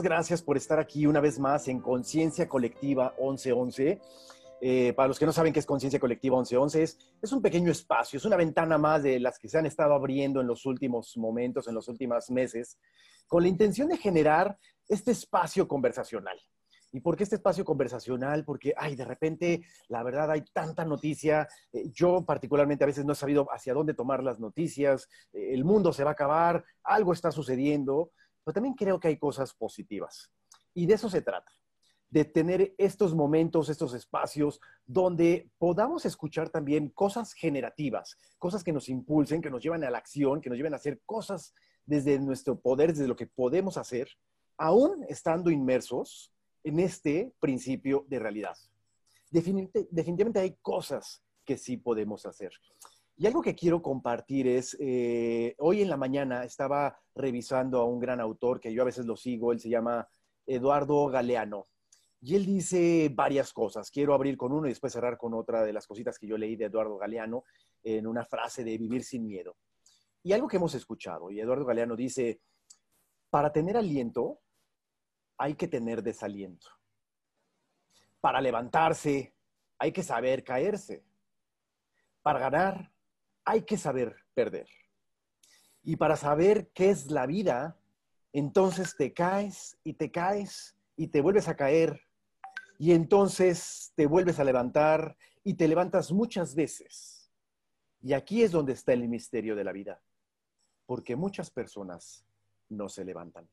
muchísimas gracias por estar aquí una vez más en Conciencia Colectiva 1111. Eh, para los que no saben qué es Conciencia Colectiva 1111, es, es un pequeño espacio, es una ventana más de las que se han estado abriendo en los últimos momentos, en los últimos meses, con la intención de generar este espacio conversacional. ¿Y por qué este espacio conversacional? Porque, ay, de repente, la verdad, hay tanta noticia. Eh, yo particularmente a veces no he sabido hacia dónde tomar las noticias. Eh, el mundo se va a acabar, algo está sucediendo, pero también creo que hay cosas positivas. Y de eso se trata, de tener estos momentos, estos espacios donde podamos escuchar también cosas generativas, cosas que nos impulsen, que nos llevan a la acción, que nos lleven a hacer cosas desde nuestro poder, desde lo que podemos hacer, aún estando inmersos en este principio de realidad. definitivamente hay cosas que sí podemos hacer. Y algo que quiero compartir es, eh, hoy en la mañana estaba revisando a un gran autor que yo a veces lo sigo, él se llama Eduardo Galeano. Y él dice varias cosas. Quiero abrir con uno y después cerrar con otra de las cositas que yo leí de Eduardo Galeano en una frase de vivir sin miedo. Y algo que hemos escuchado, y Eduardo Galeano dice, para tener aliento hay que tener desaliento. Para levantarse hay que saber caerse. Para ganar hay que saber perder. Y para saber qué es la vida, entonces te caes y te caes y te vuelves a caer. Y entonces te vuelves a levantar y te levantas muchas veces. Y aquí es donde está el misterio de la vida. Porque muchas personas no se levantan.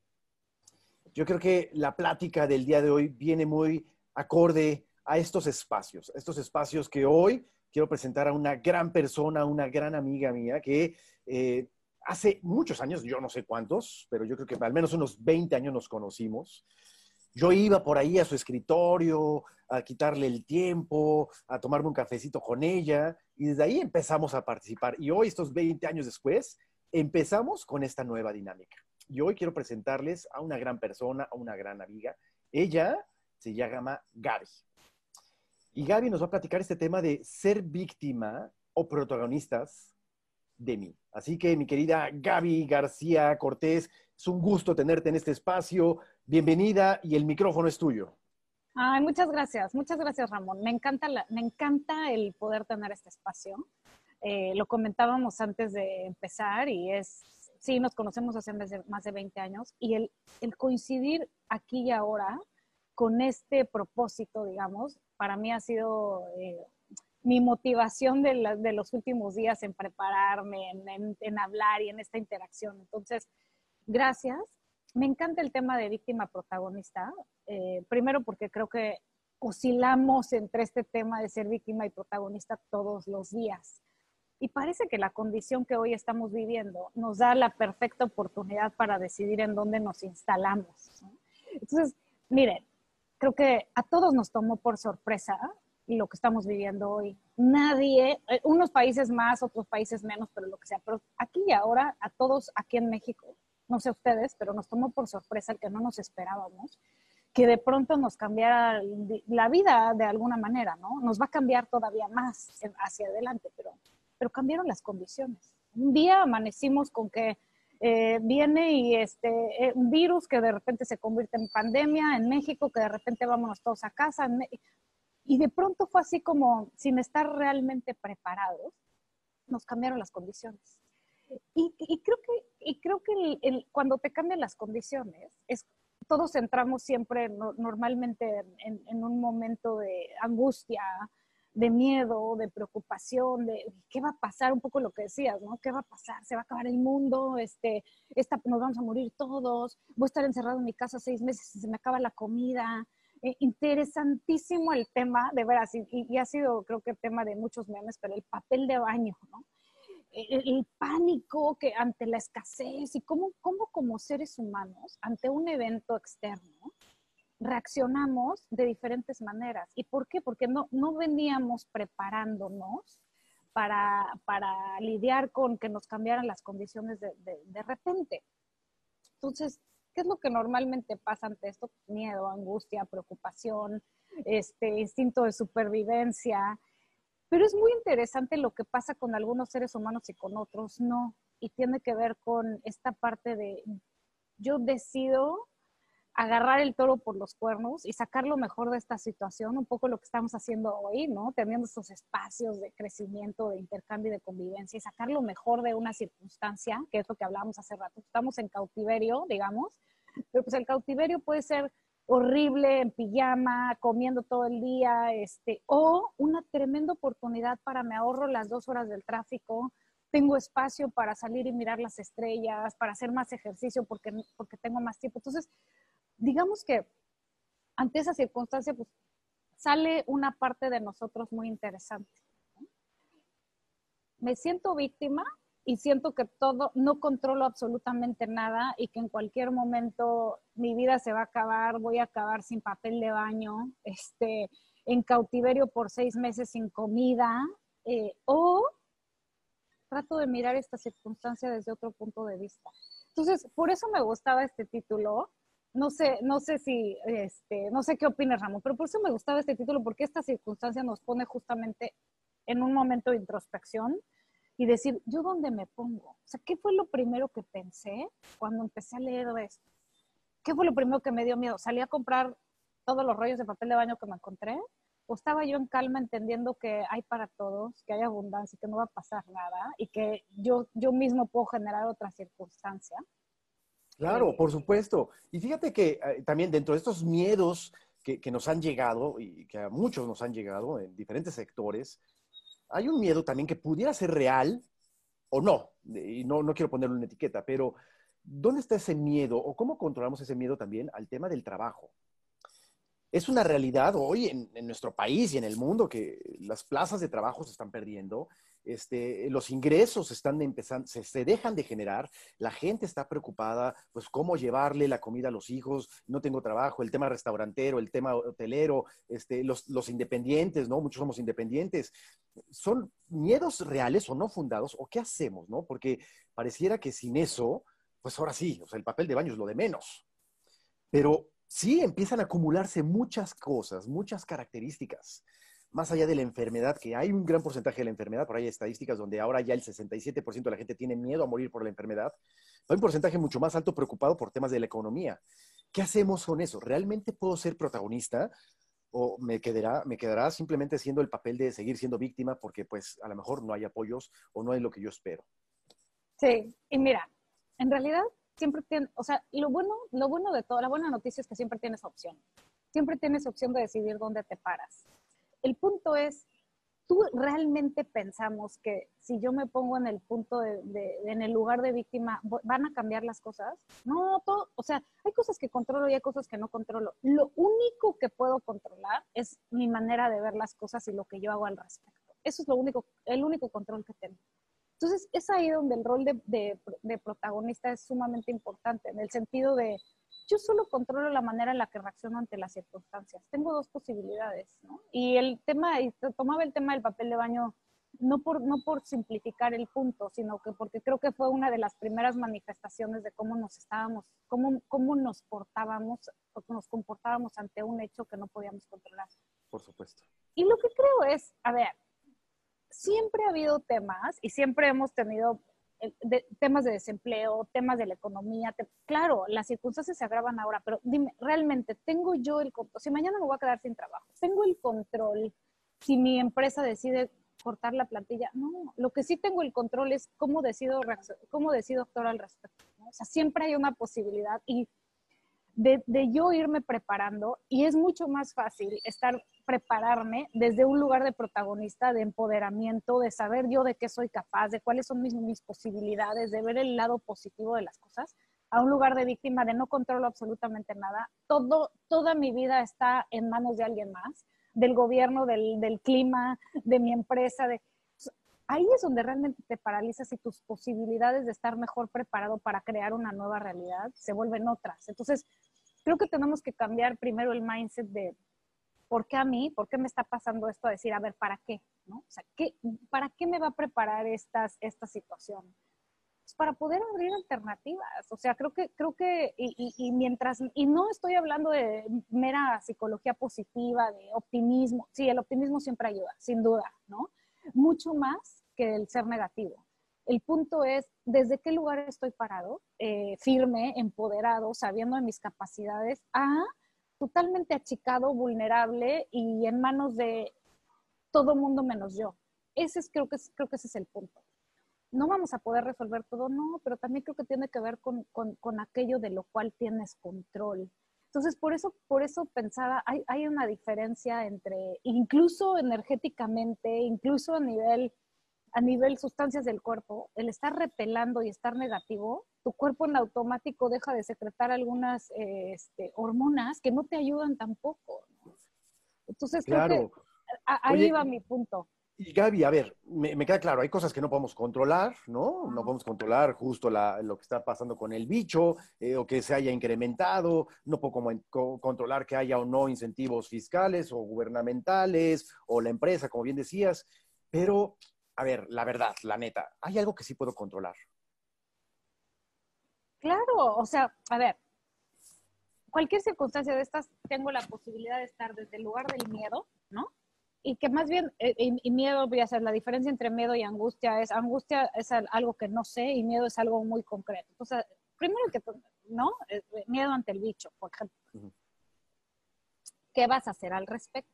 Yo creo que la plática del día de hoy viene muy acorde a estos espacios, estos espacios que hoy quiero presentar a una gran persona, una gran amiga mía que eh, hace muchos años, yo no sé cuántos, pero yo creo que al menos unos 20 años nos conocimos. Yo iba por ahí a su escritorio a quitarle el tiempo, a tomarme un cafecito con ella y desde ahí empezamos a participar. Y hoy, estos 20 años después, empezamos con esta nueva dinámica. Y hoy quiero presentarles a una gran persona, a una gran amiga. Ella se llama Gaby. Y Gaby nos va a platicar este tema de ser víctima o protagonistas de mí. Así que mi querida Gaby García Cortés, es un gusto tenerte en este espacio. Bienvenida y el micrófono es tuyo. Ay, muchas gracias, muchas gracias Ramón. Me encanta, me encanta el poder tener este espacio. Eh, lo comentábamos antes de empezar y es, sí, nos conocemos hace más de 20 años y el, el coincidir aquí y ahora con este propósito, digamos, para mí ha sido eh, mi motivación de, los últimos días en prepararme, en, hablar y en esta interacción. Entonces, gracias. Me encanta el tema de víctima protagonista, eh, primero porque creo que oscilamos entre este tema de ser víctima y protagonista todos los días. Y parece que la condición que hoy estamos viviendo nos da la perfecta oportunidad para decidir en dónde nos instalamos. Entonces, miren, creo que a todos nos tomó por sorpresa lo que estamos viviendo hoy. Nadie, eh, unos países más, otros países menos, pero lo que sea. Pero aquí y ahora, a todos aquí en México, no sé ustedes, pero nos tomó por sorpresa el que no nos esperábamos, que de pronto nos cambiara la vida de alguna manera, ¿no? Nos va a cambiar todavía más hacia adelante, pero, pero cambiaron las condiciones. Un día amanecimos con que eh, viene y este, eh, un virus que de repente se convierte en pandemia en México, que de repente vámonos todos a casa. y de pronto fue así como, sin estar realmente preparados, nos cambiaron las condiciones. Y, creo que, y creo que cuando te cambian las condiciones, es, todos entramos siempre normalmente en, en, un momento de angustia, de miedo, de preocupación, de qué va a pasar, un poco lo que decías, ¿no? ¿Qué va a pasar? ¿Se va a acabar el mundo? Este, esta, nos vamos a morir todos, voy a estar encerrado en mi casa seis meses y se me acaba la comida. Eh, interesantísimo el tema, de veras, y, ha sido creo que tema de muchos memes, pero el papel de baño, ¿no? El, el, pánico que ante la escasez y cómo, cómo como seres humanos, ante un evento externo, reaccionamos de diferentes maneras. ¿Y por qué? Porque no, no veníamos preparándonos para, para lidiar con que nos cambiaran las condiciones de, de, repente. Entonces, ¿qué es lo que normalmente pasa ante esto? Miedo, angustia, preocupación, este instinto de supervivencia. Pero es muy interesante lo que pasa con algunos seres humanos y con otros no. Y tiene que ver con esta parte de yo decido agarrar el toro por los cuernos y sacar lo mejor de esta situación, un poco lo que estamos haciendo hoy, ¿no? Teniendo estos espacios de crecimiento, de intercambio y de convivencia y sacar lo mejor de una circunstancia, que es lo que hablábamos hace rato. Estamos en cautiverio, digamos, pero pues el cautiverio puede ser horrible en pijama, comiendo todo el día, este, o una tremenda oportunidad para me ahorro las dos horas del tráfico, tengo espacio para salir y mirar las estrellas, para hacer más ejercicio porque, porque tengo más tiempo. Entonces, digamos que ante esa circunstancia, pues sale una parte de nosotros muy interesante. Me siento víctima y siento que todo, no controlo absolutamente nada y que en cualquier momento mi vida se va a acabar, voy a acabar sin papel de baño, este, en cautiverio por seis meses sin comida, eh, o trato de mirar esta circunstancia desde otro punto de vista. Entonces, por eso me gustaba este título, no sé, no sé si, este, no sé qué opinas, Ramón, pero por eso me gustaba este título, porque esta circunstancia nos pone justamente en un momento de introspección y decir, ¿yo dónde me pongo? O sea, ¿qué fue lo primero que pensé cuando empecé a leer esto? ¿Qué fue lo primero que me dio miedo? ¿Salí a comprar todos los rollos de papel de baño que me encontré? ¿O estaba yo en calma entendiendo que hay para todos, que hay abundancia, que no va a pasar nada y que yo, yo mismo puedo generar otra circunstancia? Claro, por supuesto. Y fíjate que eh, también dentro de estos miedos que, nos han llegado y que a muchos nos han llegado en diferentes sectores, hay un miedo también que pudiera ser real o no. Y no, no quiero ponerlo en etiqueta, pero ¿dónde está ese miedo o cómo controlamos ese miedo también al tema del trabajo? Es una realidad hoy en, en nuestro país y en el mundo que las plazas de trabajo se están perdiendo este, los ingresos están empezando, se, dejan de generar, la gente está preocupada, pues cómo llevarle la comida a los hijos, no tengo trabajo, el tema restaurantero, el tema hotelero, este, los, los independientes, ¿no? Muchos somos independientes. ¿Son miedos reales o no fundados? ¿O qué hacemos, no? Porque pareciera que sin eso, pues ahora sí, o sea, el papel de baño es lo de menos. Pero sí empiezan a acumularse muchas cosas, muchas características más allá de la enfermedad, que hay un gran porcentaje de la enfermedad, por ahí hay estadísticas donde ahora ya el 67% de la gente tiene miedo a morir por la enfermedad, hay un porcentaje mucho más alto preocupado por temas de la economía. ¿Qué hacemos con eso? ¿Realmente puedo ser protagonista o me quedará, me quedará simplemente siendo el papel de seguir siendo víctima porque pues a lo mejor no hay apoyos o no hay lo que yo espero? Sí, y mira, en realidad siempre tiene, o sea, lo bueno, lo bueno de todo, la buena noticia es que siempre tienes opción. Siempre tienes opción de decidir dónde te paras el punto es, ¿tú realmente pensamos que si yo me pongo en el punto de, en el lugar de víctima, van a cambiar las cosas? No, todo, o sea, hay cosas que controlo y hay cosas que no controlo. Lo único que puedo controlar es mi manera de ver las cosas y lo que yo hago al respecto. Eso es lo único, el único control que tengo. Entonces, es ahí donde el rol de, de protagonista es sumamente importante, en el sentido de, yo solo controlo la manera en la que reacciono ante las circunstancias. Tengo dos posibilidades, ¿no? Y el tema, y tomaba el tema del papel de baño no por, no por simplificar el punto, sino que porque creo que fue una de las primeras manifestaciones de cómo nos estábamos, cómo, cómo nos portábamos o nos comportábamos ante un hecho que no podíamos controlar. Por supuesto. Y lo que creo es, a ver, siempre ha habido temas y siempre hemos tenido temas de desempleo, temas de la economía. claro, las circunstancias se agravan ahora, pero dime, realmente, ¿tengo yo el control? Si mañana me voy a quedar sin trabajo, ¿tengo el control si mi empresa decide cortar la plantilla? No, lo que sí tengo el control es cómo decido, cómo decido actuar al respecto. O sea, siempre hay una posibilidad y de, de, yo irme preparando y es mucho más fácil estar prepararme desde un lugar de protagonista, de empoderamiento, de saber yo de qué soy capaz, de cuáles son mis, posibilidades, de ver el lado positivo de las cosas, a un lugar de víctima, de no controlo absolutamente nada. Todo, toda mi vida está en manos de alguien más, del gobierno, del, del clima, de mi empresa, de ahí es donde realmente te paralizas y tus posibilidades de estar mejor preparado para crear una nueva realidad se vuelven otras. Entonces, creo que tenemos que cambiar primero el mindset de ¿por qué a mí? ¿Por qué me está pasando esto? A decir, a ver, ¿para qué? ¿No? O sea, ¿qué, ¿para qué me va a preparar estas, esta situación? Pues para poder abrir alternativas. O sea, creo que, creo que, y, mientras, y no estoy hablando de mera psicología positiva, de optimismo. Sí, el optimismo siempre ayuda, sin duda, ¿no? Mucho más que el ser negativo. El punto es, ¿desde qué lugar estoy parado? Eh, firme, empoderado, sabiendo de mis capacidades, a totalmente achicado, vulnerable y en manos de todo mundo menos yo. Ese es, creo, que creo que ese es el punto. No vamos a poder resolver todo, no, pero también creo que tiene que ver con, con, con aquello de lo cual tienes control. Entonces, por eso, por eso pensaba, hay, hay una diferencia entre, incluso energéticamente, incluso a nivel a nivel sustancias del cuerpo, el estar repelando y estar negativo, tu cuerpo en automático deja de secretar algunas eh, este, hormonas que no te ayudan tampoco. Entonces, claro. ahí va mi punto. Y Gaby, a ver, me, queda claro, hay cosas que no podemos controlar, ¿no? No podemos controlar justo lo que está pasando con el bicho eh, o que se haya incrementado, no puedo como, controlar que haya o no incentivos fiscales o gubernamentales o la empresa, como bien decías, pero a ver, la verdad, la neta, hay algo que sí puedo controlar. Claro, o sea, a ver, cualquier circunstancia de estas, tengo la posibilidad de estar desde el lugar del miedo, ¿no? Y que más bien, eh, y, miedo, voy a hacer la diferencia entre miedo y angustia es, angustia es algo que no sé y miedo es algo muy concreto. O sea, primero que, ¿no? Eh, miedo ante el bicho, por ejemplo. ¿Qué vas a hacer al respecto?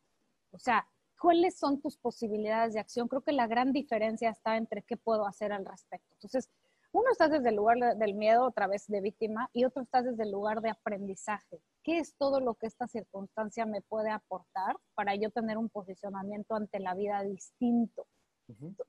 O sea, ¿cuáles son tus posibilidades de acción? Creo que la gran diferencia está entre qué puedo hacer al respecto. Entonces, uno está desde el lugar del miedo, otra vez de víctima, y otro está desde el lugar de aprendizaje. ¿Qué es todo lo que esta circunstancia me puede aportar para yo tener un posicionamiento ante la vida distinto?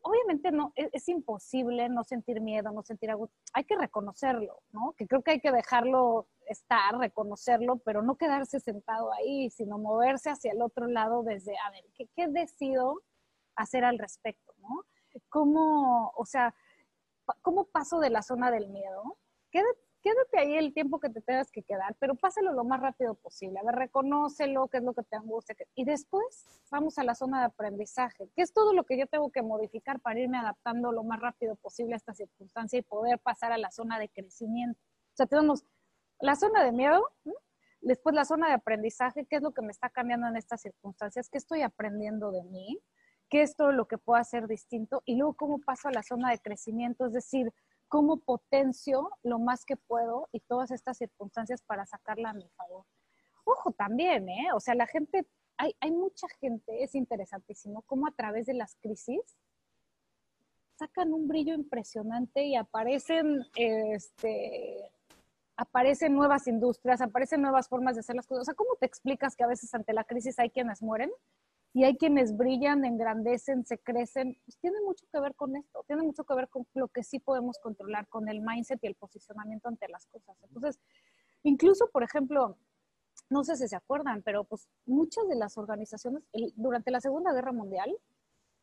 Obviamente no, es, es, imposible no sentir miedo, no sentir algo, hay que reconocerlo, ¿no? Que creo que hay que dejarlo estar, reconocerlo, pero no quedarse sentado ahí, sino moverse hacia el otro lado desde, a ver, ¿qué, qué decido hacer al respecto, ¿no? ¿Cómo, o sea, cómo paso de la zona del miedo? Quédate, quédate ahí el tiempo que te tengas que quedar, pero pásalo lo más rápido posible. A ver, reconócelo, qué es lo que te angustia. Y después vamos a la zona de aprendizaje, que es todo lo que yo tengo que modificar para irme adaptando lo más rápido posible a esta circunstancia y poder pasar a la zona de crecimiento. O sea, tenemos la zona de miedo, después la zona de aprendizaje, qué es lo que me está cambiando en estas circunstancias, qué estoy aprendiendo de mí, qué es todo lo que puedo hacer distinto y luego cómo paso a la zona de crecimiento, es decir, cómo potencio lo más que puedo y todas estas circunstancias para sacarla a mi favor. Ojo también, ¿eh? O sea, la gente, hay, hay mucha gente, es interesantísimo, cómo a través de las crisis sacan un brillo impresionante y aparecen, este, aparecen nuevas industrias, aparecen nuevas formas de hacer las cosas. O sea, ¿cómo te explicas que a veces ante la crisis hay quienes mueren y hay quienes brillan, engrandecen, se crecen, pues tiene mucho que ver con esto, tiene mucho que ver con lo que sí podemos controlar, con el mindset y el posicionamiento ante las cosas. Entonces, incluso, por ejemplo, no sé si se acuerdan, pero pues muchas de las organizaciones, durante la Segunda Guerra Mundial,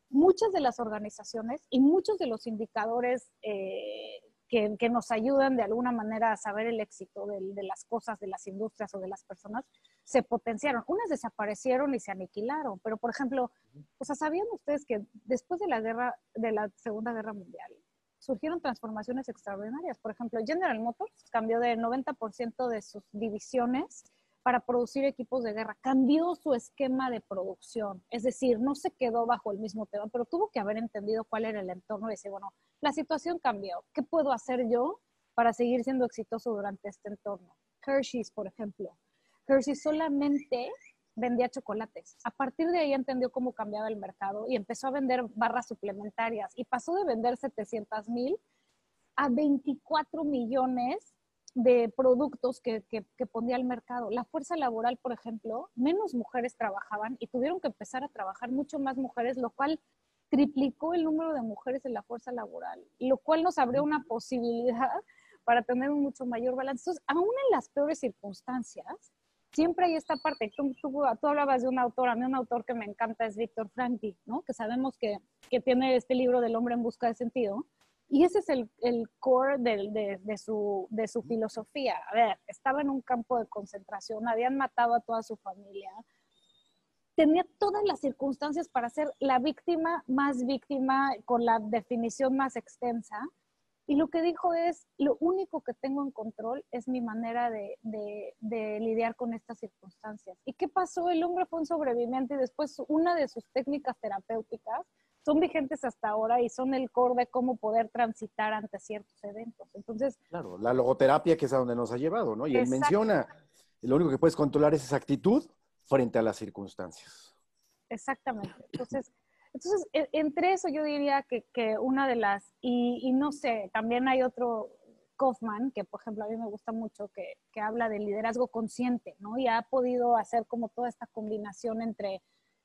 muchas de las organizaciones y muchos de los indicadores eh, que, nos ayudan de alguna manera a saber el éxito de, de, las cosas, de las industrias o de las personas, se potenciaron. Unas desaparecieron y se aniquilaron, pero por ejemplo, o sea, ¿sabían ustedes que después de la guerra, de la Segunda Guerra Mundial, surgieron transformaciones extraordinarias? Por ejemplo, General Motors cambió del 90% de sus divisiones para producir equipos de guerra. Cambió su esquema de producción, es decir, no se quedó bajo el mismo tema, pero tuvo que haber entendido cuál era el entorno y decir, bueno, la situación cambió, ¿qué puedo hacer yo para seguir siendo exitoso durante este entorno? Hershey's, por ejemplo. Hershey's solamente vendía chocolates. A partir de ahí entendió cómo cambiaba el mercado y empezó a vender barras suplementarias y pasó de vender 700 mil a 24 millones de productos que, que, que, ponía al mercado. La fuerza laboral, por ejemplo, menos mujeres trabajaban y tuvieron que empezar a trabajar mucho más mujeres, lo cual triplicó el número de mujeres en la fuerza laboral, lo cual nos abrió una posibilidad para tener un mucho mayor balance. Entonces, aún en las peores circunstancias, siempre hay esta parte. Tú, tú, tú, hablabas de un autor, a mí un autor que me encanta es Víctor Franklin, ¿no? Que sabemos que, que tiene este libro del hombre en busca de sentido y ese es el, el core de, de, su, de su filosofía. A ver, estaba en un campo de concentración, habían matado a toda su familia, tenía todas las circunstancias para ser la víctima más víctima con la definición más extensa. Y lo que dijo es, lo único que tengo en control es mi manera de, de, de, lidiar con estas circunstancias. ¿Y qué pasó? El hombre fue un sobreviviente y después una de sus técnicas terapéuticas son vigentes hasta ahora y son el core de cómo poder transitar ante ciertos eventos. Entonces, claro, la logoterapia que es a donde nos ha llevado, ¿no? Y él menciona, lo único que puedes controlar es esa actitud frente a las circunstancias. Exactamente. Entonces, entonces e, entre eso yo diría que, que una de las, y, y, no sé, también hay otro, Kaufman, que por ejemplo a mí me gusta mucho, que, que habla del liderazgo consciente, ¿no? Y ha podido hacer como toda esta combinación entre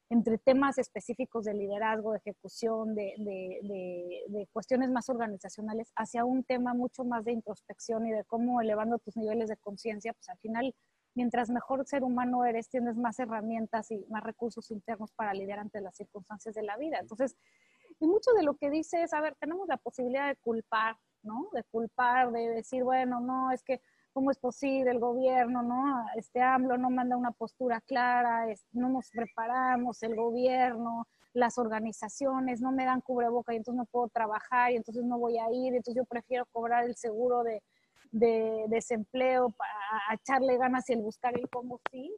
entre temas específicos de liderazgo, de ejecución, de, de, de, cuestiones más organizacionales, hacia un tema mucho más de introspección y de cómo elevando tus niveles de conciencia, pues al final, mientras mejor ser humano eres, tienes más herramientas y más recursos internos para lidiar ante las circunstancias de la vida. Entonces, y mucho de lo que dice es, a ver, tenemos la posibilidad de culpar, ¿no? De culpar, de decir, bueno, no, es que ¿cómo es posible el gobierno, no? Este AMLO no manda una postura clara, no nos preparamos, el gobierno, las organizaciones no me dan cubreboca y entonces no puedo trabajar y entonces no voy a ir, entonces yo prefiero cobrar el seguro de, de, desempleo para echarle ganas y el buscar el cómo sí.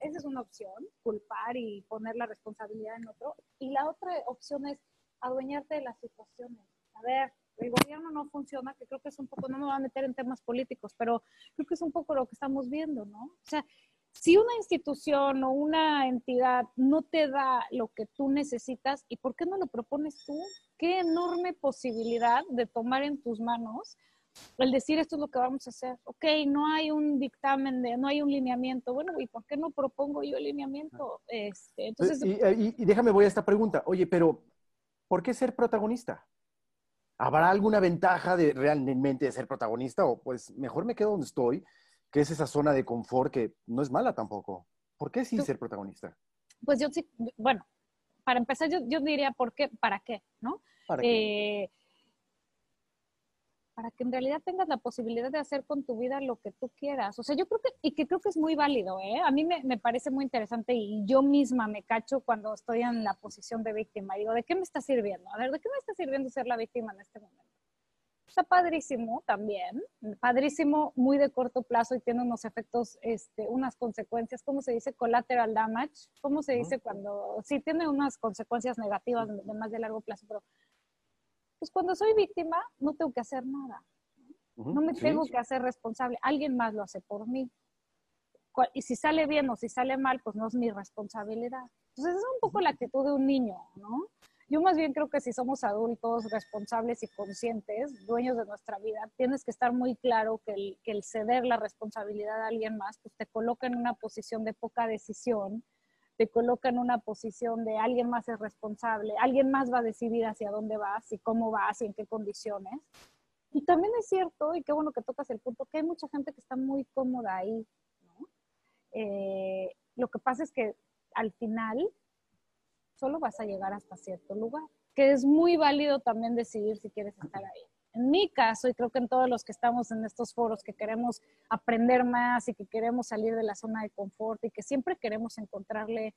Esa es una opción, culpar y poner la responsabilidad en otro. Y la otra opción es adueñarte de las situaciones. A ver, el gobierno no funciona, que creo que es un poco, no me voy a meter en temas políticos, pero creo que es un poco lo que estamos viendo, ¿no? O sea, si una institución o una entidad no te da lo que tú necesitas, ¿y por qué no lo propones tú? Qué enorme posibilidad de tomar en tus manos el decir esto es lo que vamos a hacer. Ok, no hay un dictamen, de, no hay un lineamiento. Bueno, ¿y por qué no propongo yo el lineamiento? Este, entonces, y, y, y déjame, voy a esta pregunta. Oye, pero ¿por qué ser protagonista? ¿Habrá alguna ventaja de realmente de ser protagonista o pues mejor me quedo donde estoy, que es esa zona de confort que no es mala tampoco? ¿Por qué sí ser protagonista? Pues yo sí, bueno, para empezar yo, yo diría por qué, para qué, ¿no? ¿Para qué? Eh, para que en realidad tengas la posibilidad de hacer con tu vida lo que tú quieras. O sea, yo creo que, y que creo que es muy válido, ¿eh? A mí me, me, parece muy interesante y yo misma me cacho cuando estoy en la posición de víctima. Digo, ¿de qué me está sirviendo? A ver, ¿de qué me está sirviendo ser la víctima en este momento? Está padrísimo también, padrísimo, muy de corto plazo y tiene unos efectos, este, unas consecuencias, ¿cómo se dice? Collateral damage, ¿cómo se dice cuando, sí, tiene unas consecuencias negativas de más de largo plazo, pero pues cuando soy víctima no tengo que hacer nada. No me tengo que hacer responsable. Alguien más lo hace por mí. Y si sale bien o si sale mal, pues no es mi responsabilidad. Entonces es un poco la actitud de un niño, ¿no? Yo más bien creo que si somos adultos responsables y conscientes, dueños de nuestra vida, tienes que estar muy claro que el, que el ceder la responsabilidad a alguien más, pues te coloca en una posición de poca decisión te coloca en una posición de alguien más es responsable, alguien más va a decidir hacia dónde vas y cómo vas y en qué condiciones. Y también es cierto, y qué bueno que tocas el punto, que hay mucha gente que está muy cómoda ahí, ¿no? Eh, lo que pasa es que al final solo vas a llegar hasta cierto lugar, que es muy válido también decidir si quieres estar ahí en mi caso, y creo que en todos los que estamos en estos foros que queremos aprender más y que queremos salir de la zona de confort y que siempre queremos encontrarle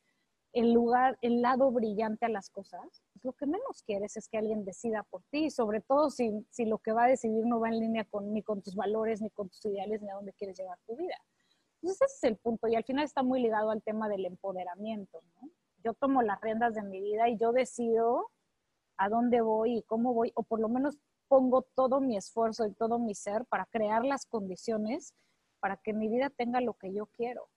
el lugar, el lado brillante a las cosas, pues lo que menos quieres es que alguien decida por ti, sobre todo si, si lo que va a decidir no va en línea con, ni con tus valores, ni con tus ideales, ni a dónde quieres llevar tu vida. Entonces ese es el punto y al final está muy ligado al tema del empoderamiento. ¿no? Yo tomo las riendas de mi vida y yo decido a dónde voy y cómo voy, o por lo menos pongo todo mi esfuerzo y todo mi ser para crear las condiciones para que mi vida tenga lo que yo quiero.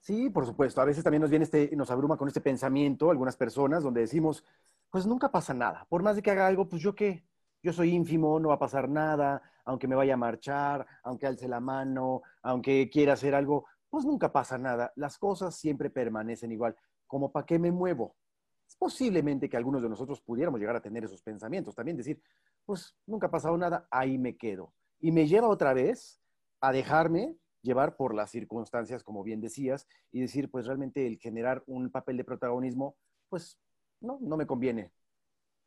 Sí, por supuesto. A veces también nos viene este, nos abruma con este pensamiento algunas personas donde decimos, pues nunca pasa nada. Por más de que haga algo, pues yo qué, yo soy ínfimo, no va a pasar nada, aunque me vaya a marchar, aunque alce la mano, aunque quiera hacer algo, pues nunca pasa nada. Las cosas siempre permanecen igual. ¿Como para qué me muevo? Posiblemente que algunos de nosotros pudiéramos llegar a tener esos pensamientos. También decir, pues nunca ha pasado nada, ahí me quedo. Y me lleva otra vez a dejarme llevar por las circunstancias, como bien decías, y decir, pues realmente el generar un papel de protagonismo, pues no, no me conviene.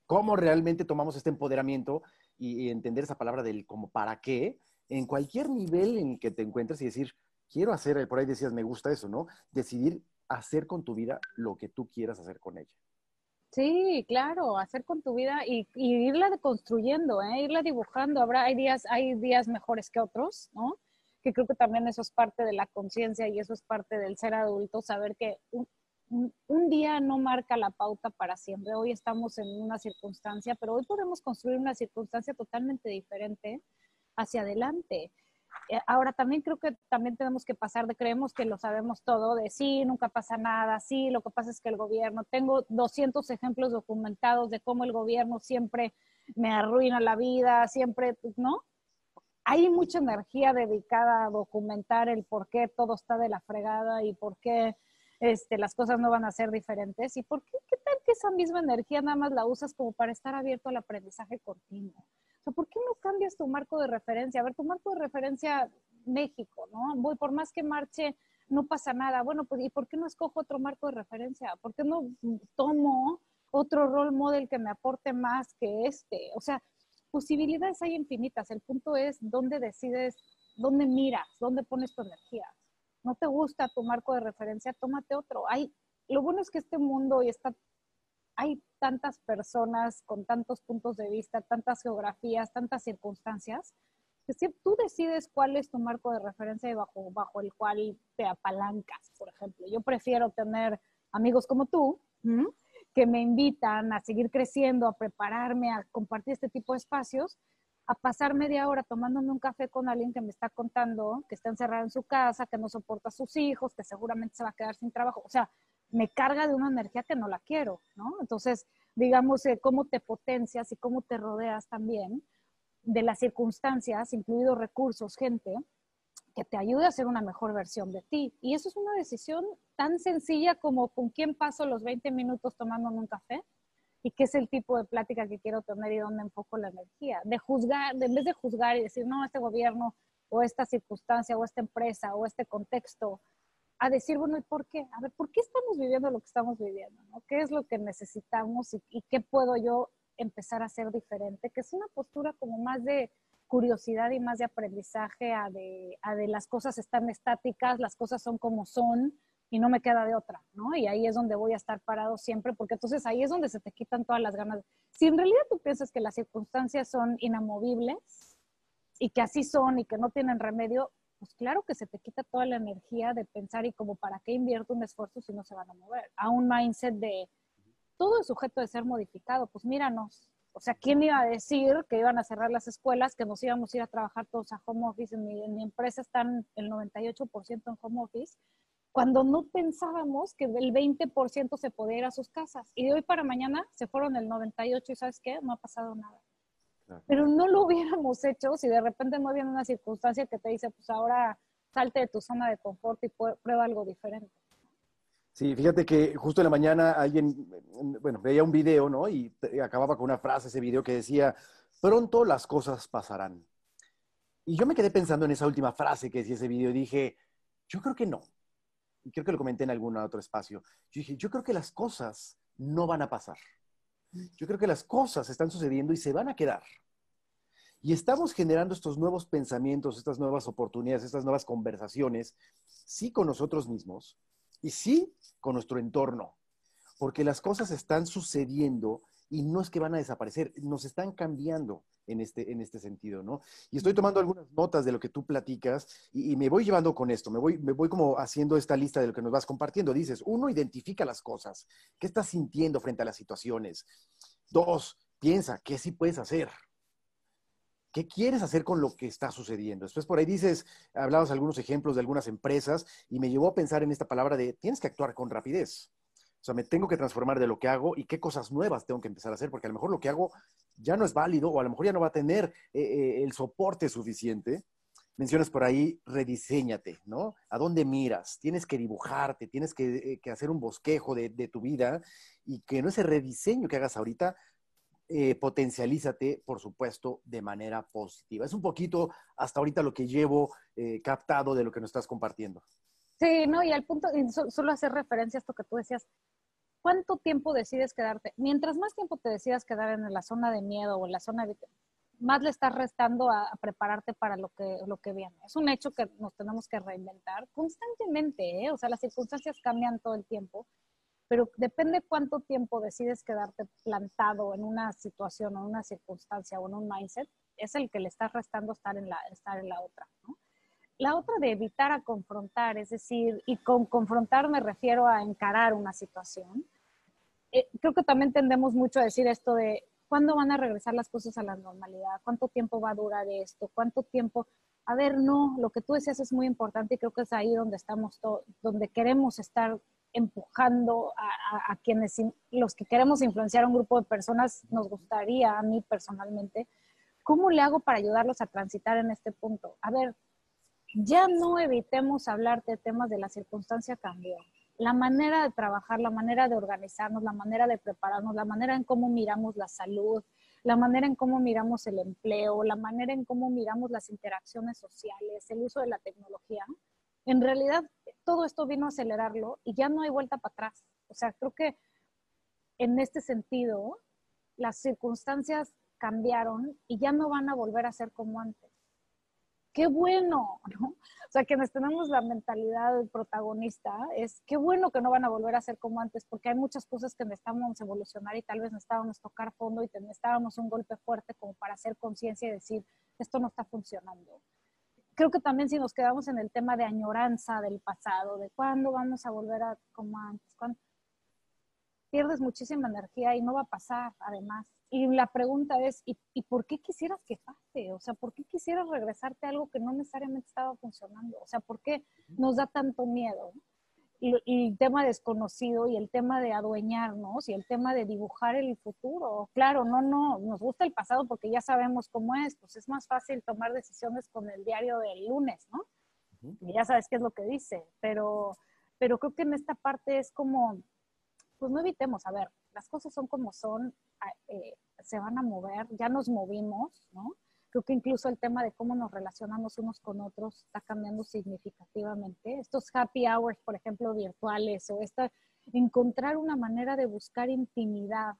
¿Cómo realmente tomamos este empoderamiento y, entender esa palabra del como para qué en cualquier nivel en que te encuentres y decir, quiero hacer, por ahí decías, me gusta eso, ¿no? Decidir hacer con tu vida lo que tú quieras hacer con ella. Sí, claro, hacer con tu vida y, irla construyendo, ¿eh? irla dibujando. Habrá, hay días, hay días mejores que otros, ¿no? Que creo que también eso es parte de la conciencia y eso es parte del ser adulto, saber que un día no marca la pauta para siempre. Hoy estamos en una circunstancia, pero hoy podemos construir una circunstancia totalmente diferente hacia adelante. Eh, ahora también creo que también tenemos que pasar de creemos que lo sabemos todo, de sí, nunca pasa nada, sí, lo que pasa es que el gobierno, tengo 200 ejemplos documentados de cómo el gobierno siempre me arruina la vida, siempre, ¿no? Hay mucha energía dedicada a documentar el por qué todo está de la fregada y por qué este, las cosas no van a ser diferentes. ¿Y por qué, qué tal que esa misma energía nada más la usas como para estar abierto al aprendizaje continuo? ¿Por qué no cambias tu marco de referencia? A ver, tu marco de referencia México, ¿no? Voy, por más que marche, no pasa nada. Bueno, pues, ¿y por qué no escojo otro marco de referencia? ¿Por qué no tomo otro role model que me aporte más que este? O sea, posibilidades hay infinitas. El punto es dónde decides, dónde miras, dónde pones tu energía no te gusta tu marco de referencia, tómate otro. Hay, lo bueno es que este mundo y está, hay tantas personas con tantos puntos de vista, tantas geografías, tantas circunstancias, que tú decides cuál es tu marco de referencia y bajo, bajo el cual te apalancas, por ejemplo. Yo prefiero tener amigos como tú, que me invitan a seguir creciendo, a prepararme, a compartir este tipo de espacios, a pasar media hora tomándome un café con alguien que me está contando que está encerrado en su casa, que no soporta a sus hijos, que seguramente se va a quedar sin trabajo. O sea, me carga de una energía que no la quiero, ¿no? Entonces, digamos, eh, cómo te potencias y cómo te rodeas también de las circunstancias, incluidos recursos, gente, que te ayude a ser una mejor versión de ti. Y eso es una decisión tan sencilla como con quién paso los 20 minutos tomándome un café y qué es el tipo de plática que quiero tener y dónde enfoco la energía. De juzgar, en vez de juzgar y decir, no, este gobierno o esta circunstancia o esta empresa o este contexto, a decir, bueno, ¿y por qué? A ver, ¿por qué estamos viviendo lo que estamos viviendo? ¿no? ¿Qué es lo que necesitamos y, qué puedo yo empezar a hacer diferente? Que es una postura como más de curiosidad y más de aprendizaje a de, a de las cosas están estáticas, las cosas son como son, y no me queda de otra, ¿no? Y ahí es donde voy a estar parado siempre, porque entonces ahí es donde se te quitan todas las ganas. Si en realidad tú piensas que las circunstancias son inamovibles y que así son y que no tienen remedio, pues claro que se te quita toda la energía de pensar y como para qué invierto un esfuerzo si no se van a mover. A un mindset de todo es sujeto de ser modificado, pues míranos. O sea, ¿quién iba a decir que iban a cerrar las escuelas, que nos íbamos a ir a trabajar todos a home office? En mi, en mi empresa están el 98% en home office cuando no pensábamos que el 20% se podía ir a sus casas. Y de hoy para mañana se fueron el 98% y ¿sabes qué? No ha pasado nada. Pero no lo hubiéramos hecho si de repente no viene una circunstancia que te dice, pues ahora salte de tu zona de confort y prueba algo diferente. Sí, fíjate que justo en la mañana alguien, bueno, veía un video, ¿no? Y acababa con una frase ese video que decía, pronto las cosas pasarán. Y yo me quedé pensando en esa última frase que decía ese video y dije, yo creo que no y creo que lo comenté en algún otro espacio, yo dije, yo creo que las cosas no van a pasar. Yo creo que las cosas están sucediendo y se van a quedar. Y estamos generando estos nuevos pensamientos, estas nuevas oportunidades, estas nuevas conversaciones, sí con nosotros mismos y sí con nuestro entorno, porque las cosas están sucediendo y no es que van a desaparecer, nos están cambiando en este, en este sentido, ¿no? Y estoy tomando algunas notas de lo que tú platicas y, me voy llevando con esto, me voy, me voy como haciendo esta lista de lo que nos vas compartiendo. Dices, uno, identifica las cosas, ¿qué estás sintiendo frente a las situaciones? Dos, piensa, ¿qué sí puedes hacer? ¿Qué quieres hacer con lo que está sucediendo? Después por ahí dices, hablabas algunos ejemplos de algunas empresas y me llevó a pensar en esta palabra de tienes que actuar con rapidez. O sea, me tengo que transformar de lo que hago y qué cosas nuevas tengo que empezar a hacer, porque a lo mejor lo que hago ya no es válido o a lo mejor ya no va a tener eh, eh, el soporte suficiente. Mencionas por ahí, rediseñate, ¿no? ¿A dónde miras? Tienes que dibujarte, tienes que, eh, hacer un bosquejo de, tu vida y que no ese rediseño que hagas ahorita, potencialízate, por supuesto, de manera positiva. Es un poquito hasta ahorita lo que llevo captado de lo que nos estás compartiendo. Sí, no, y al punto, solo hacer referencia a esto que tú decías, ¿cuánto tiempo decides quedarte? Mientras más tiempo te decidas quedar en la zona de miedo o en la zona de más le estás restando a, prepararte para lo que, lo que viene. Es un hecho que nos tenemos que reinventar constantemente, ¿eh? o sea, las circunstancias cambian todo el tiempo, pero depende cuánto tiempo decides quedarte plantado en una situación o en una circunstancia o en un mindset, es el que le estás restando estar en la, estar en la otra, ¿no? La otra de evitar a confrontar, es decir, y con confrontar me refiero a encarar una situación. Eh, creo que también tendemos mucho a decir esto de cuándo van a regresar las cosas a la normalidad, cuánto tiempo va a durar esto, cuánto tiempo. A ver, no, lo que tú decías es muy importante y creo que es ahí donde estamos, donde queremos estar empujando a, a, quienes, los que queremos influenciar a un grupo de personas, nos gustaría, a mí personalmente, ¿cómo le hago para ayudarlos a transitar en este punto? A ver, ya no evitemos hablar de temas de la circunstancia cambió. La manera de trabajar, la manera de organizarnos, la manera de prepararnos, la manera en cómo miramos la salud, la manera en cómo miramos el empleo, la manera en cómo miramos las interacciones sociales, el uso de la tecnología, en realidad todo esto vino a acelerarlo y ya no hay vuelta para atrás. O sea, creo que en este sentido, las circunstancias cambiaron y ya no van a volver a ser como antes qué bueno, ¿no? O sea, quienes tenemos la mentalidad protagonista, es qué bueno que no van a volver a ser como antes, porque hay muchas cosas que necesitábamos evolucionar y tal vez necesitábamos tocar fondo y necesitábamos un golpe fuerte como para hacer conciencia y decir, esto no está funcionando. Creo que también si nos quedamos en el tema de añoranza del pasado, de cuándo vamos a volver a como antes, ¿cuándo? pierdes muchísima energía y no va a pasar, además. Y la pregunta es, ¿y, por qué quisieras que pase? O sea, ¿por qué quisieras regresarte a algo que no necesariamente estaba funcionando? O sea, ¿por qué nos da tanto miedo? Y, el tema desconocido y el tema de adueñarnos y el tema de dibujar el futuro. Claro, no, no, nos gusta el pasado porque ya sabemos cómo es, pues es más fácil tomar decisiones con el diario del lunes, ¿no? Y ya sabes qué es lo que dice, pero, pero creo que en esta parte es como pues no evitemos, a ver, las cosas son como son, eh, se van a mover, ya nos movimos, ¿no? Creo que incluso el tema de cómo nos relacionamos unos con otros está cambiando significativamente. Estos happy hours, por ejemplo, virtuales o esta, encontrar una manera de buscar intimidad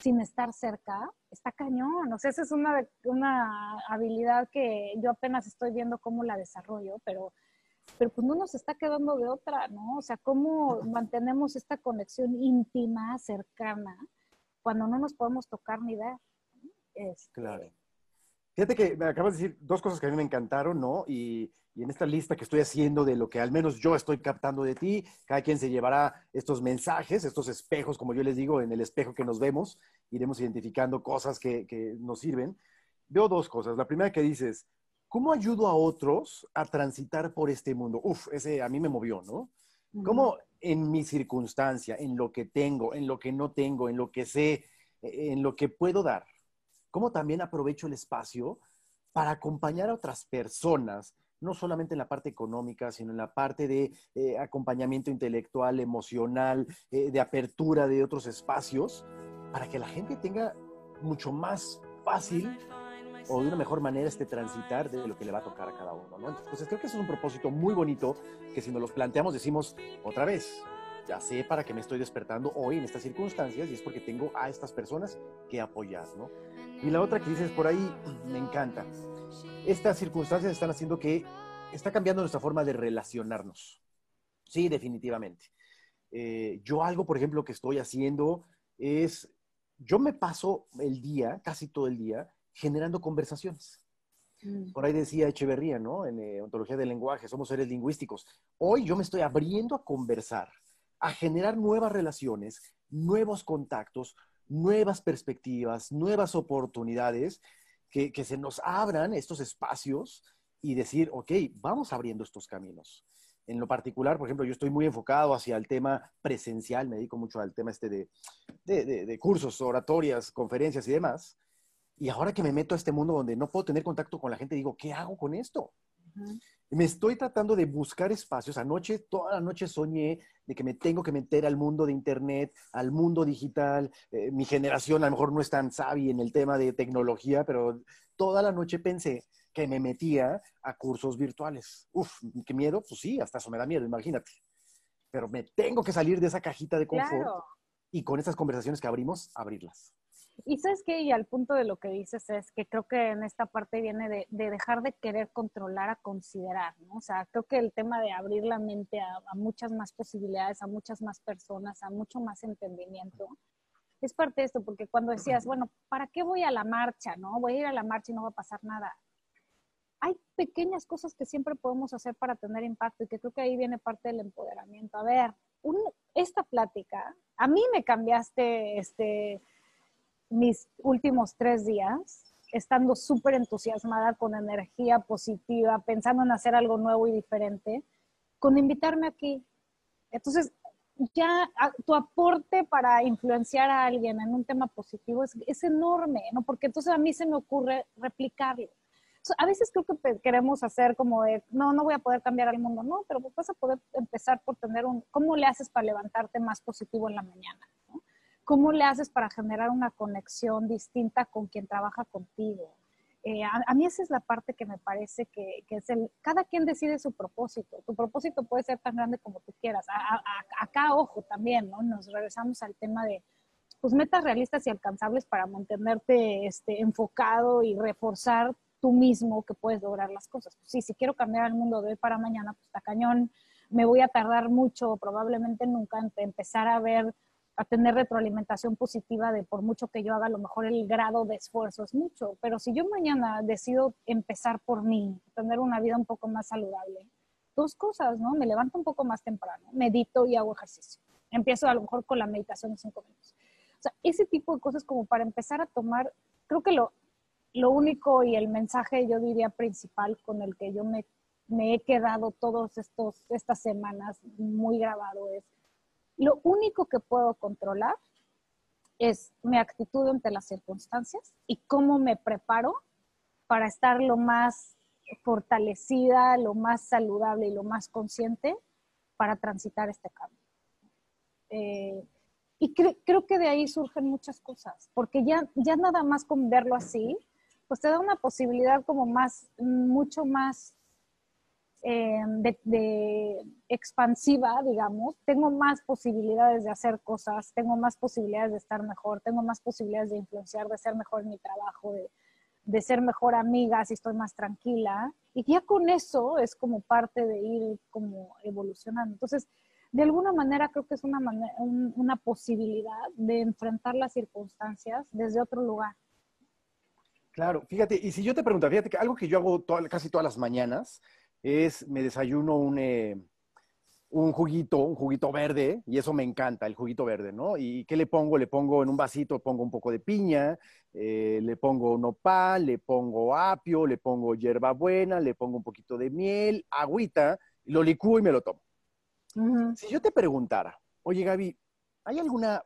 sin estar cerca, está cañón. O sea, esa es una, una habilidad que yo apenas estoy viendo cómo la desarrollo, pero pero pues no nos está quedando de otra, ¿no? O sea, ¿cómo mantenemos esta conexión íntima, cercana, cuando no nos podemos tocar ni ver? Este, claro. Fíjate que me acabas de decir dos cosas que a mí me encantaron, ¿no? Y, y, en esta lista que estoy haciendo de lo que al menos yo estoy captando de ti, cada quien se llevará estos mensajes, estos espejos, como yo les digo, en el espejo que nos vemos, iremos identificando cosas que, que nos sirven. Veo dos cosas. La primera que dices, ¿Cómo ayudo a otros a transitar por este mundo? Uf, ese a mí me movió, ¿no? ¿Cómo en mi circunstancia, en lo que tengo, en lo que no tengo, en lo que sé, e, en lo que puedo dar, cómo también aprovecho el espacio para acompañar a otras personas, no solamente en la parte económica, sino en la parte de eh, acompañamiento intelectual, emocional, eh, de apertura de otros espacios, para que la gente tenga mucho más fácil o de una mejor manera este transitar de lo que le va a tocar a cada uno, ¿no? Entonces creo que eso es un propósito muy bonito que si nos los planteamos decimos otra vez, ya sé para qué me estoy despertando hoy en estas circunstancias y es porque tengo a estas personas que apoyar, ¿no? Y la otra que dices por ahí, me encanta. Estas circunstancias están haciendo que está cambiando nuestra forma de relacionarnos. Sí, definitivamente. Eh, yo algo, por ejemplo, que estoy haciendo es, yo me paso el día, casi todo el día, generando conversaciones. Mm. Por ahí decía Echeverría, ¿no? En eh, Ontología del Lenguaje, somos seres lingüísticos. Hoy yo me estoy abriendo a conversar, a generar nuevas relaciones, nuevos contactos, nuevas perspectivas, nuevas oportunidades, que, que se nos abran estos espacios y decir, ok, vamos abriendo estos caminos. En lo particular, por ejemplo, yo estoy muy enfocado hacia el tema presencial, me dedico mucho al tema este de, de, de cursos, oratorias, conferencias y demás. Y ahora que me meto a este mundo donde no puedo tener contacto con la gente, digo, ¿qué hago con esto? Me estoy tratando de buscar espacios. Anoche, toda la noche soñé de que me tengo que meter al mundo de Internet, al mundo digital. Eh, mi generación a lo mejor no es tan sabia en el tema de tecnología, pero toda la noche pensé que me metía a cursos virtuales. Uf, qué miedo. Pues sí, hasta eso me da miedo, imagínate. Pero me tengo que salir de esa cajita de confort y con estas conversaciones que abrimos, abrirlas. Y sabes que, y al punto de lo que dices es que creo que en esta parte viene de, dejar de querer controlar a considerar, ¿no? O sea, creo que el tema de abrir la mente a, muchas más posibilidades, a muchas más personas, a mucho más entendimiento, es parte de esto, porque cuando decías, bueno, ¿para qué voy a la marcha, no? Voy a ir a la marcha y no va a pasar nada. hay pequeñas cosas que siempre podemos hacer para tener impacto y que creo que ahí viene parte del empoderamiento. A ver, esta plática, a mí me cambiaste este, mis últimos tres días, estando súper entusiasmada, con energía positiva, pensando en hacer algo nuevo y diferente, con invitarme aquí. Entonces, ya tu aporte para influenciar a alguien en un tema positivo es, es enorme, ¿no? Porque entonces a mí se me ocurre replicarlo a veces creo que queremos hacer como de, no, no voy a poder cambiar al mundo, no, pero vas a poder empezar por tener un, ¿cómo le haces para levantarte más positivo en la mañana? ¿Cómo le haces para generar una conexión distinta con quien trabaja contigo? Eh, a, mí esa es la parte que me parece que, que, es el, cada quien decide su propósito. Tu propósito puede ser tan grande como tú quieras. acá, ojo, también, ¿no? Nos regresamos al tema de, pues, metas realistas y alcanzables para mantenerte este, enfocado y reforzar tú mismo que puedes lograr las cosas. Pues sí, si quiero cambiar el mundo de hoy para mañana, pues está cañón, me voy a tardar mucho, probablemente nunca, en empezar a ver, a tener retroalimentación positiva de por mucho que yo haga, a lo mejor el grado de esfuerzo es mucho, pero si yo mañana decido empezar por mí, tener una vida un poco más saludable, dos cosas, ¿no? Me levanto un poco más temprano, medito y hago ejercicio. Empiezo a lo mejor con la meditación de cinco minutos. O sea, ese tipo de cosas como para empezar a tomar, creo que lo, lo único y el mensaje, yo diría, principal con el que yo me, he quedado todas estas semanas muy grabado es, lo único que puedo controlar es mi actitud ante las circunstancias y cómo me preparo para estar lo más fortalecida, lo más saludable y lo más consciente para transitar este cambio. Eh, y creo que de ahí surgen muchas cosas, porque ya, ya nada más con verlo así, pues te da una posibilidad como más, mucho más eh, de, expansiva, digamos. Tengo más posibilidades de hacer cosas, tengo más posibilidades de estar mejor, tengo más posibilidades de influenciar, de ser mejor en mi trabajo, de, de ser mejor amiga si estoy más tranquila. Y ya con eso es como parte de ir como evolucionando. Entonces, de alguna manera creo que es una, una posibilidad de enfrentar las circunstancias desde otro lugar. Claro, fíjate, y si yo te pregunto, fíjate que algo que yo hago casi todas las mañanas es me desayuno un, eh, un juguito, un juguito verde, y eso me encanta, el juguito verde, ¿no? ¿Y qué le pongo? Le pongo en un vasito, pongo un poco de piña, eh, le pongo nopal, le pongo apio, le pongo hierbabuena, le pongo un poquito de miel, agüita, lo licúo y me lo tomo. Si yo te preguntara, oye Gaby, ¿hay alguna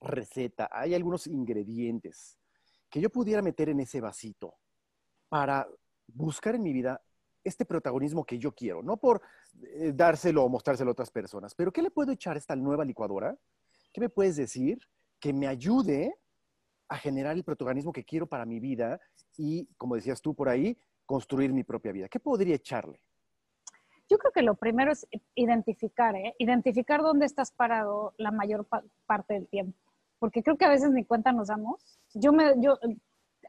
receta, hay algunos ingredientes que yo pudiera meter en ese vasito para buscar en mi vida este protagonismo que yo quiero, no por eh, dárselo o mostrárselo a otras personas, pero ¿qué le puedo echar a esta nueva licuadora? ¿Qué me puedes decir que me ayude a generar el protagonismo que quiero para mi vida y, como decías tú por ahí, construir mi propia vida? ¿Qué podría echarle? Yo creo que lo primero es identificar, ¿eh? identificar dónde estás parado la mayor parte del tiempo porque creo que a veces ni cuenta nos damos. Yo me, yo,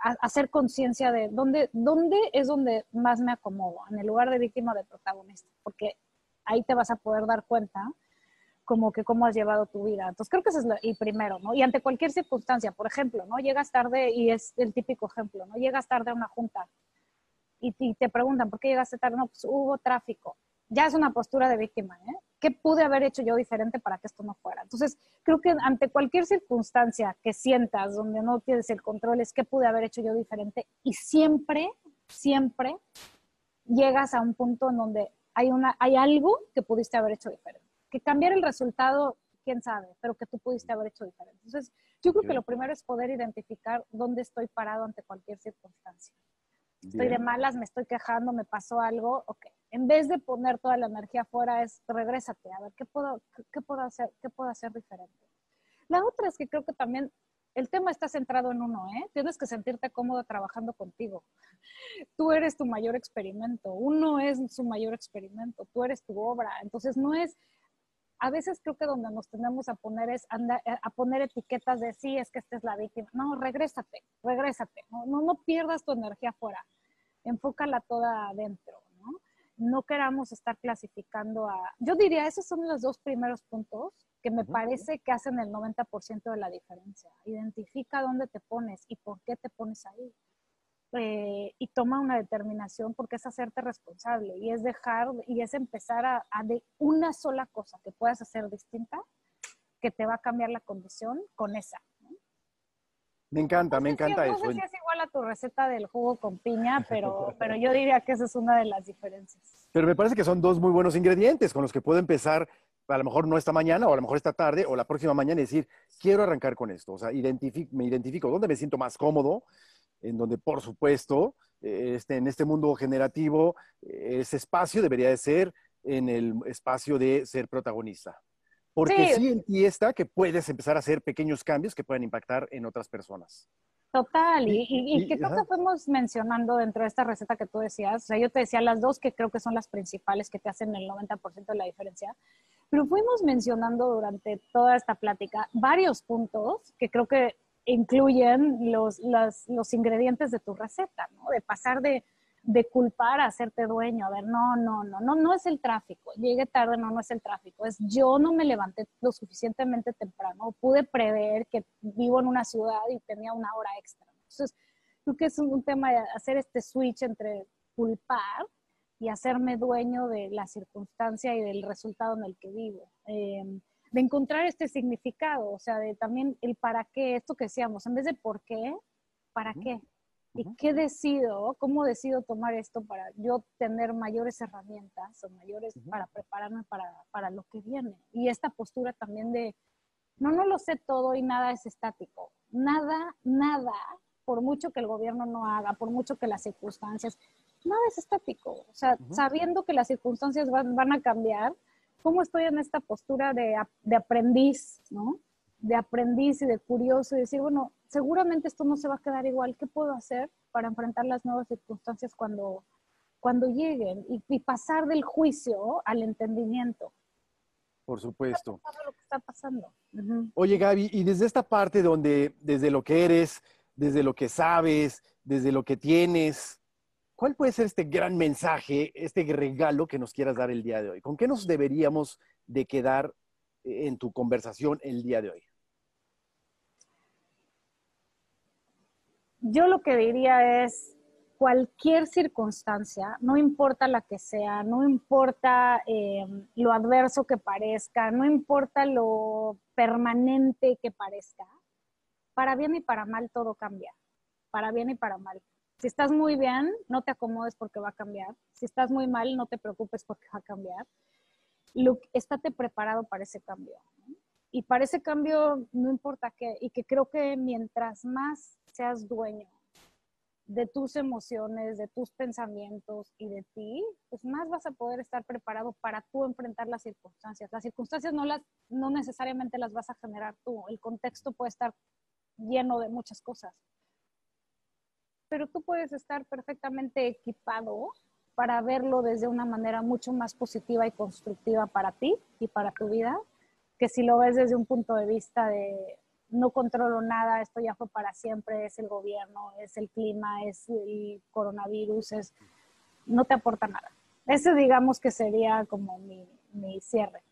hacer conciencia de dónde, dónde es donde más me acomodo, en el lugar de víctima o de protagonista, porque ahí te vas a poder dar cuenta como que cómo has llevado tu vida. Entonces creo que ese es el primero, ¿no? Y ante cualquier circunstancia, por ejemplo, ¿no? Llegas tarde y es el típico ejemplo, ¿no? Llegas tarde a una junta y, y te preguntan, ¿por qué llegaste tarde? No, pues hubo tráfico. Ya es una postura de víctima, ¿eh? ¿Qué pude haber hecho yo diferente para que esto no fuera? Entonces, creo que ante cualquier circunstancia que sientas donde no tienes el control, es qué pude haber hecho yo diferente. Y siempre, siempre llegas a un punto en donde hay, una, hay algo que pudiste haber hecho diferente. Que cambiar el resultado, quién sabe, pero que tú pudiste haber hecho diferente. Entonces, yo creo que lo primero es poder identificar dónde estoy parado ante cualquier circunstancia. Estoy de malas, me estoy quejando, me pasó algo, ok. En vez de poner toda la energía afuera, es regrésate, a ver, ¿qué puedo, qué puedo hacer, qué puedo hacer diferente? La otra es que creo que también el tema está centrado en uno, ¿eh? Tienes que sentirte cómodo trabajando contigo. Tú eres tu mayor experimento, uno es su mayor experimento, tú eres tu obra. Entonces no es, a veces creo que donde nos tenemos a poner es eh, a poner etiquetas de sí, es que esta es la víctima. No, regrésate, regrésate. No, no, no pierdas tu energía afuera. Enfócala toda adentro, ¿no? No queramos estar clasificando a... Yo diría, esos son los dos primeros puntos que me parece que hacen el 90% de la diferencia. Identifica dónde te pones y por qué te pones ahí. Eh, y toma una determinación porque es hacerte responsable y es dejar y es empezar a, de una sola cosa que puedas hacer distinta que te va a cambiar la condición con esa. Me encanta, me encanta eso. No sé si es igual a tu receta del jugo con piña, pero, pero yo diría que esa es una de las diferencias. Pero me parece que son dos muy buenos ingredientes con los que puedo empezar, a lo mejor no esta mañana, o a lo mejor esta tarde, o la próxima mañana, y decir, quiero arrancar con esto. O sea, me identifico dónde me siento más cómodo, en donde, por supuesto, este, en este mundo generativo, ese espacio debería de ser en el espacio de ser protagonista. Porque sí, en ti está que puedes empezar a hacer pequeños cambios que pueden impactar en otras personas. Total, y, y, que creo que fuimos mencionando dentro de esta receta que tú decías, o sea, yo te decía las dos que creo que son las principales que te hacen el 90% de la diferencia, pero fuimos mencionando durante toda esta plática varios puntos que creo que incluyen los, los ingredientes de tu receta, ¿no? De pasar de, de culpar a hacerte dueño. A ver, no, no, no, no, no es el tráfico. Llegué tarde, no, no es el tráfico. Es yo no me levanté lo suficientemente temprano. Pude prever que vivo en una ciudad y tenía una hora extra. Entonces, creo que es un, tema de hacer este switch entre culpar y hacerme dueño de la circunstancia y del resultado en el que vivo. Em, de encontrar este significado, o sea, de también el para qué, esto que decíamos, en vez de por qué, ¿para qué? ¿Y qué decido? ¿Cómo decido tomar esto para yo tener mayores herramientas o mayores para prepararme para, para, lo que viene? Y esta postura también de, no, no lo sé todo y nada es estático. Nada, nada, por mucho que el gobierno no haga, por mucho que las circunstancias, nada es estático. O sea, sabiendo que las circunstancias van, van a cambiar, ¿cómo estoy en esta postura de, de aprendiz, ¿no? De aprendiz y de curioso y decir, bueno, seguramente esto no se va a quedar igual. ¿Qué puedo hacer para enfrentar las nuevas circunstancias cuando, cuando lleguen? Y, pasar del juicio al entendimiento. Por supuesto. Lo que está pasando. Oye, Gaby, y desde esta parte donde, desde lo que eres, desde lo que sabes, desde lo que tienes, ¿cuál puede ser este gran mensaje, este regalo que nos quieras dar el día de hoy? ¿Con qué nos deberíamos de quedar en tu conversación el día de hoy? yo lo que diría es cualquier circunstancia, no importa la que sea, no importa eh, lo adverso que parezca, no importa lo permanente que parezca, para bien y para mal todo cambia, para bien y para mal. Si estás muy bien, no te acomodes porque va a cambiar. Si estás muy mal, no te preocupes porque va a cambiar. estate preparado para ese cambio. Y para ese cambio, no importa qué, y que creo que mientras más seas dueño de tus emociones, de tus pensamientos y de ti, pues más vas a poder estar preparado para tú enfrentar las circunstancias. Las circunstancias no, las, no necesariamente las vas a generar tú, el contexto puede estar lleno de muchas cosas, pero tú puedes estar perfectamente equipado para verlo desde una manera mucho más positiva y constructiva para ti y para tu vida, que si lo ves desde un punto de vista de no controlo nada, esto ya fue para siempre, es el gobierno, es el clima, es el coronavirus, es, no te aporta nada. Ese digamos que sería como mi, mi cierre.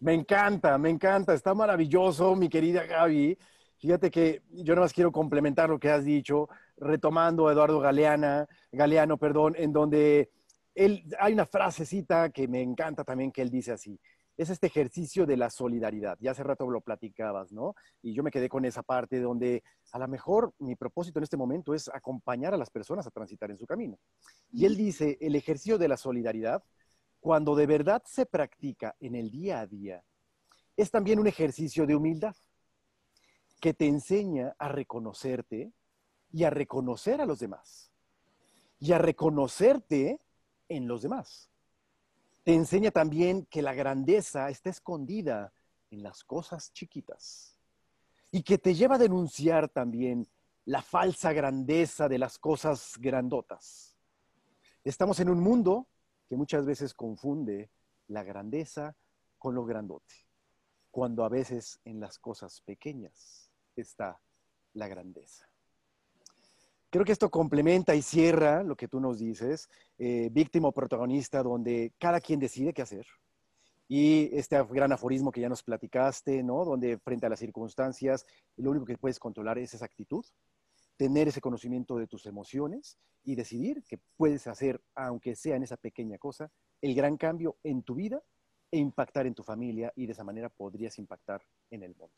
Me encanta, me encanta, está maravilloso, mi querida Gaby. Fíjate que yo nada más quiero complementar lo que has dicho, retomando a Eduardo Galeana, Galeano, perdón, en donde él, hay una frasecita que me encanta también que él dice así, es este ejercicio de la solidaridad. Ya hace rato lo platicabas, ¿no? Y yo me quedé con esa parte donde a lo mejor mi propósito en este momento es acompañar a las personas a transitar en su camino. Y él dice, el ejercicio de la solidaridad, cuando de verdad se practica en el día a día, es también un ejercicio de humildad que te enseña a reconocerte y a reconocer a los demás y a reconocerte en los demás te enseña también que la grandeza está escondida en las cosas chiquitas y que te lleva a denunciar también la falsa grandeza de las cosas grandotas. Estamos en un mundo que muchas veces confunde la grandeza con lo grandote, cuando a veces en las cosas pequeñas está la grandeza. Creo que esto complementa y cierra lo que tú nos dices, eh, víctima o protagonista, donde cada quien decide qué hacer. Y este gran aforismo que ya nos platicaste, ¿no? Donde frente a las circunstancias, lo único que puedes controlar es esa actitud. tener ese conocimiento de tus emociones y decidir que puedes hacer, aunque sea en esa pequeña cosa, el gran cambio en tu vida e impactar en tu familia y de esa manera podrías impactar en el mundo.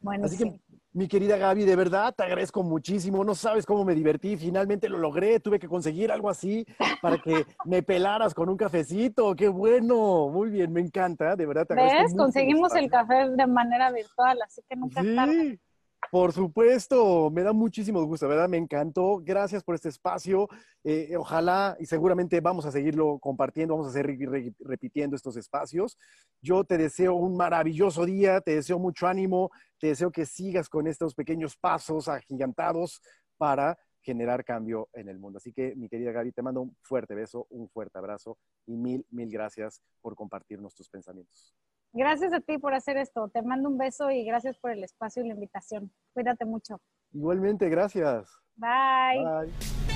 Bueno, Así que, mi querida Gaby, de verdad te agradezco muchísimo. No sabes cómo me divertí. Finalmente lo logré. Tuve que conseguir algo así para que me pelaras con un cafecito. ¡Qué bueno! Muy bien, me encanta. De verdad te agradezco. ¿Ves? Conseguimos el café de manera virtual, así que nunca sí. tarde. Por supuesto, me da muchísimo gusto, ¿verdad? Me encantó. Gracias por este espacio. Eh, ojalá y seguramente vamos a seguirlo compartiendo, vamos a seguir re repitiendo estos espacios. Yo te deseo un maravilloso día, te deseo mucho ánimo, te deseo que sigas con estos pequeños pasos agigantados para generar cambio en el mundo. Así que, mi querida Gaby, te mando un fuerte beso, un fuerte abrazo y mil, mil gracias por compartirnos tus pensamientos. Gracias a ti por hacer esto. Te mando un beso y gracias por el espacio y la invitación. Cuídate mucho. Igualmente, gracias. Bye. Bye.